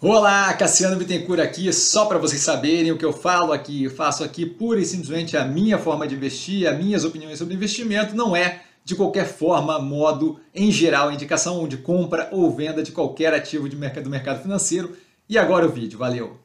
Olá, Cassiano Bittencourt aqui, só para vocês saberem o que eu falo aqui, eu faço aqui pura e simplesmente a minha forma de investir, as minhas opiniões sobre investimento, não é de qualquer forma, modo, em geral, indicação de compra ou venda de qualquer ativo de mercado, do mercado financeiro. E agora o vídeo, valeu!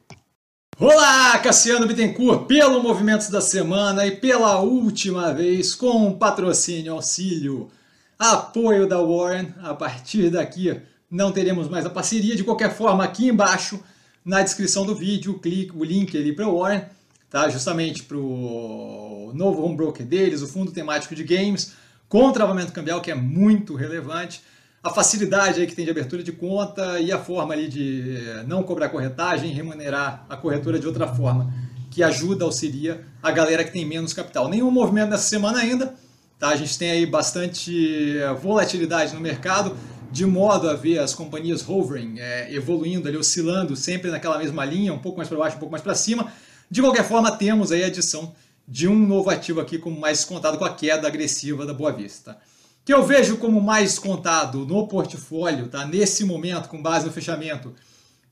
Olá, Cassiano Bittencourt, pelo Movimentos da Semana e pela última vez com patrocínio, auxílio, apoio da Warren, a partir daqui não teremos mais a parceria. De qualquer forma, aqui embaixo, na descrição do vídeo, clique o link ali para o Warren, tá? justamente para o novo home broker deles, o fundo temático de games, com travamento cambial, que é muito relevante, a facilidade aí que tem de abertura de conta e a forma ali de não cobrar corretagem, remunerar a corretora de outra forma, que ajuda, auxilia a galera que tem menos capital. Nenhum movimento nessa semana ainda, tá? a gente tem aí bastante volatilidade no mercado, de modo a ver as companhias hovering, é, evoluindo ali, oscilando sempre naquela mesma linha, um pouco mais para baixo, um pouco mais para cima. De qualquer forma, temos aí a adição de um novo ativo aqui como mais descontado com a queda agressiva da Boa Vista. Que eu vejo como mais descontado no portfólio, tá? nesse momento, com base no fechamento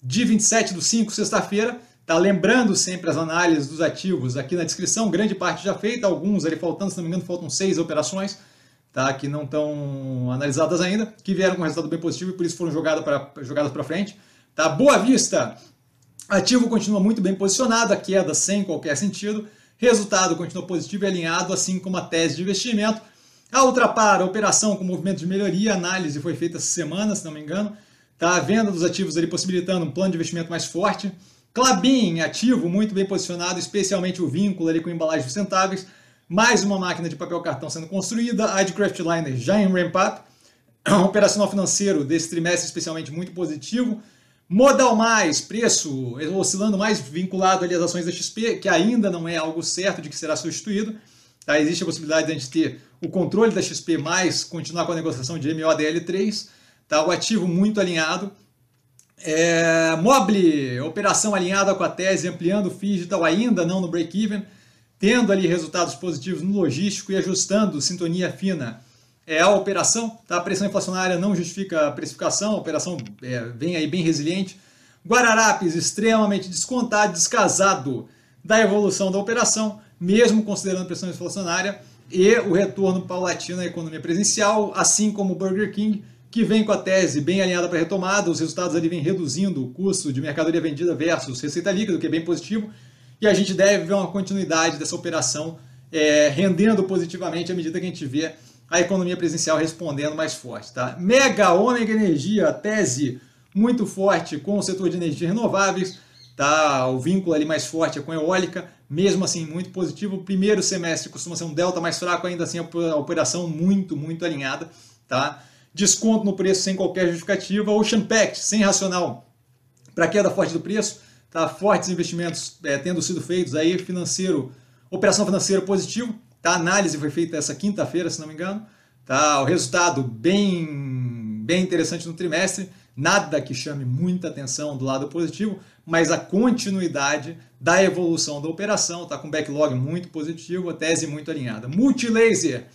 de 27 do 5, sexta-feira. Tá? Lembrando sempre as análises dos ativos aqui na descrição, grande parte já feita, alguns ali faltando, se não me engano, faltam seis operações tá, que não estão analisadas ainda, que vieram com resultado bem positivo e por isso foram jogadas para jogadas frente. Tá? Boa Vista, ativo continua muito bem posicionado, a queda sem qualquer sentido, resultado continua positivo e alinhado, assim como a tese de investimento. A Ultrapar, a operação com movimento de melhoria, análise foi feita essa semana, se não me engano. Tá? A venda dos ativos ali possibilitando um plano de investimento mais forte. Clabin, ativo muito bem posicionado, especialmente o vínculo ali com embalagens sustentáveis mais uma máquina de papel cartão sendo construída, a Edcraft Liner já em ramp-up, operacional financeiro desse trimestre especialmente muito positivo, Modal mais, preço oscilando mais vinculado às ações da XP, que ainda não é algo certo de que será substituído. Tá? Existe a possibilidade de a gente ter o controle da XP mais continuar com a negociação de MODL3. Tá? O ativo muito alinhado. É, Mobile, operação alinhada com a tese, ampliando o digital ainda não no break-even tendo ali resultados positivos no logístico e ajustando sintonia fina é a operação. Tá? A pressão inflacionária não justifica a precificação, a operação é, vem aí bem resiliente. Guararapes extremamente descontado, descasado da evolução da operação, mesmo considerando pressão inflacionária e o retorno paulatino à economia presencial, assim como o Burger King, que vem com a tese bem alinhada para retomada, os resultados ali vêm reduzindo o custo de mercadoria vendida versus receita líquida, o que é bem positivo, e a gente deve ver uma continuidade dessa operação é, rendendo positivamente à medida que a gente vê a economia presencial respondendo mais forte. Tá? Mega Ômega Energia, tese muito forte com o setor de energias renováveis, tá? o vínculo ali mais forte é com a eólica, mesmo assim muito positivo. O primeiro semestre costuma ser um delta mais fraco, ainda assim a operação muito, muito alinhada. Tá? Desconto no preço sem qualquer justificativa. Ocean Pact, sem racional para queda forte do preço tá? fortes investimentos é, tendo sido feitos aí, financeiro, operação financeira positivo, tá? A análise foi feita essa quinta-feira, se não me engano, tá? O resultado bem, bem interessante no trimestre, nada que chame muita atenção do lado positivo, mas a continuidade da evolução da operação, tá com backlog muito positivo, a tese muito alinhada. Multilaser,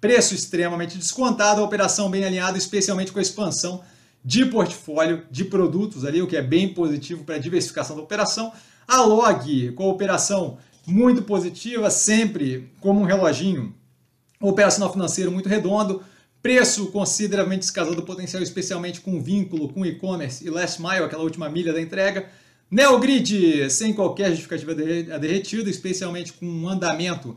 preço extremamente descontado, a operação bem alinhada, especialmente com a expansão de portfólio de produtos ali, o que é bem positivo para a diversificação da operação. A Log, com a operação muito positiva, sempre como um reloginho, operacional financeiro muito redondo, preço consideravelmente descasado do potencial, especialmente com vínculo com e-commerce e last mile, aquela última milha da entrega. Neogrid, sem qualquer justificativa derretida, especialmente com um andamento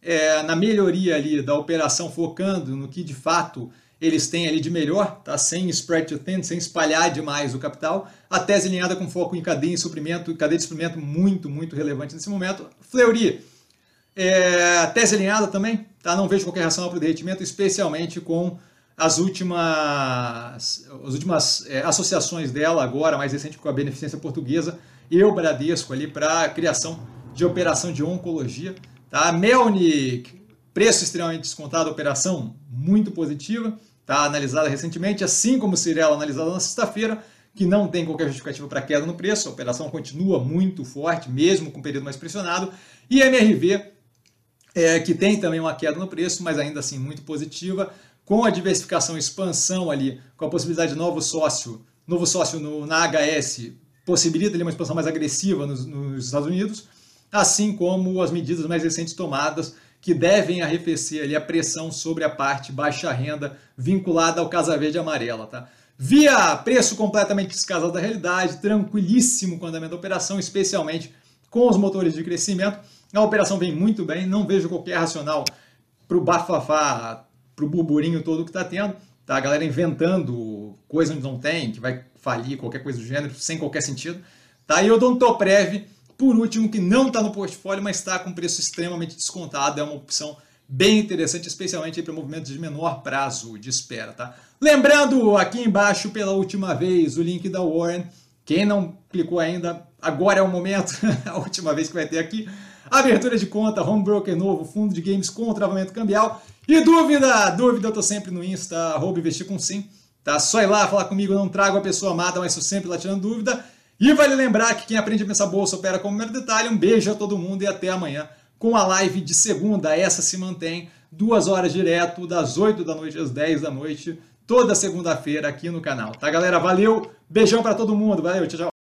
é, na melhoria ali da operação, focando no que de fato eles têm ali de melhor, tá? sem spread to thin, sem espalhar demais o capital. A tese alinhada com foco em cadeia de suprimento, cadeia de suprimento muito, muito relevante nesse momento. Fleury, é, tese alinhada também, tá? não vejo qualquer racional para o derretimento, especialmente com as últimas, as últimas é, associações dela agora, mais recente com a Beneficência Portuguesa e o Bradesco ali para criação de operação de oncologia. Tá? Melnick, preço extremamente descontado, operação muito positiva tá? analisada recentemente, assim como Cirela analisada na sexta-feira, que não tem qualquer justificativa para queda no preço, a operação continua muito forte, mesmo com o período mais pressionado, e MRV, é, que tem também uma queda no preço, mas ainda assim muito positiva, com a diversificação expansão ali, com a possibilidade de novo sócio, novo sócio no, na HS possibilita ali, uma expansão mais agressiva nos, nos Estados Unidos, assim como as medidas mais recentes tomadas que devem arrefecer ali a pressão sobre a parte baixa renda vinculada ao Casa Verde e Amarela. Tá? Via preço completamente descasado da realidade, tranquilíssimo com o andamento da operação, especialmente com os motores de crescimento. A operação vem muito bem, não vejo qualquer racional para o bafafá, para o burburinho todo que está tendo. Tá? A galera inventando coisa onde não tem, que vai falir, qualquer coisa do gênero, sem qualquer sentido. Tá? E o Odontoprev, por último, que não está no portfólio, mas está com preço extremamente descontado, é uma opção bem interessante, especialmente para movimentos de menor prazo de espera. Tá? Lembrando aqui embaixo pela última vez o link da Warren. Quem não clicou ainda, agora é o momento, a última vez que vai ter aqui. Abertura de conta, home broker novo, fundo de games com travamento cambial. E dúvida, dúvida, eu tô sempre no Insta, arroba investir com sim. Tá? Só ir lá falar comigo, eu não trago a pessoa amada, mas estou sempre lá tirando dúvida. E vale lembrar que quem aprende a pensar bolsa opera como primeiro detalhe. Um beijo a todo mundo e até amanhã com a live de segunda. Essa se mantém duas horas direto, das 8 da noite às 10 da noite, toda segunda-feira aqui no canal. Tá, galera? Valeu, beijão para todo mundo, valeu, tchau, tchau.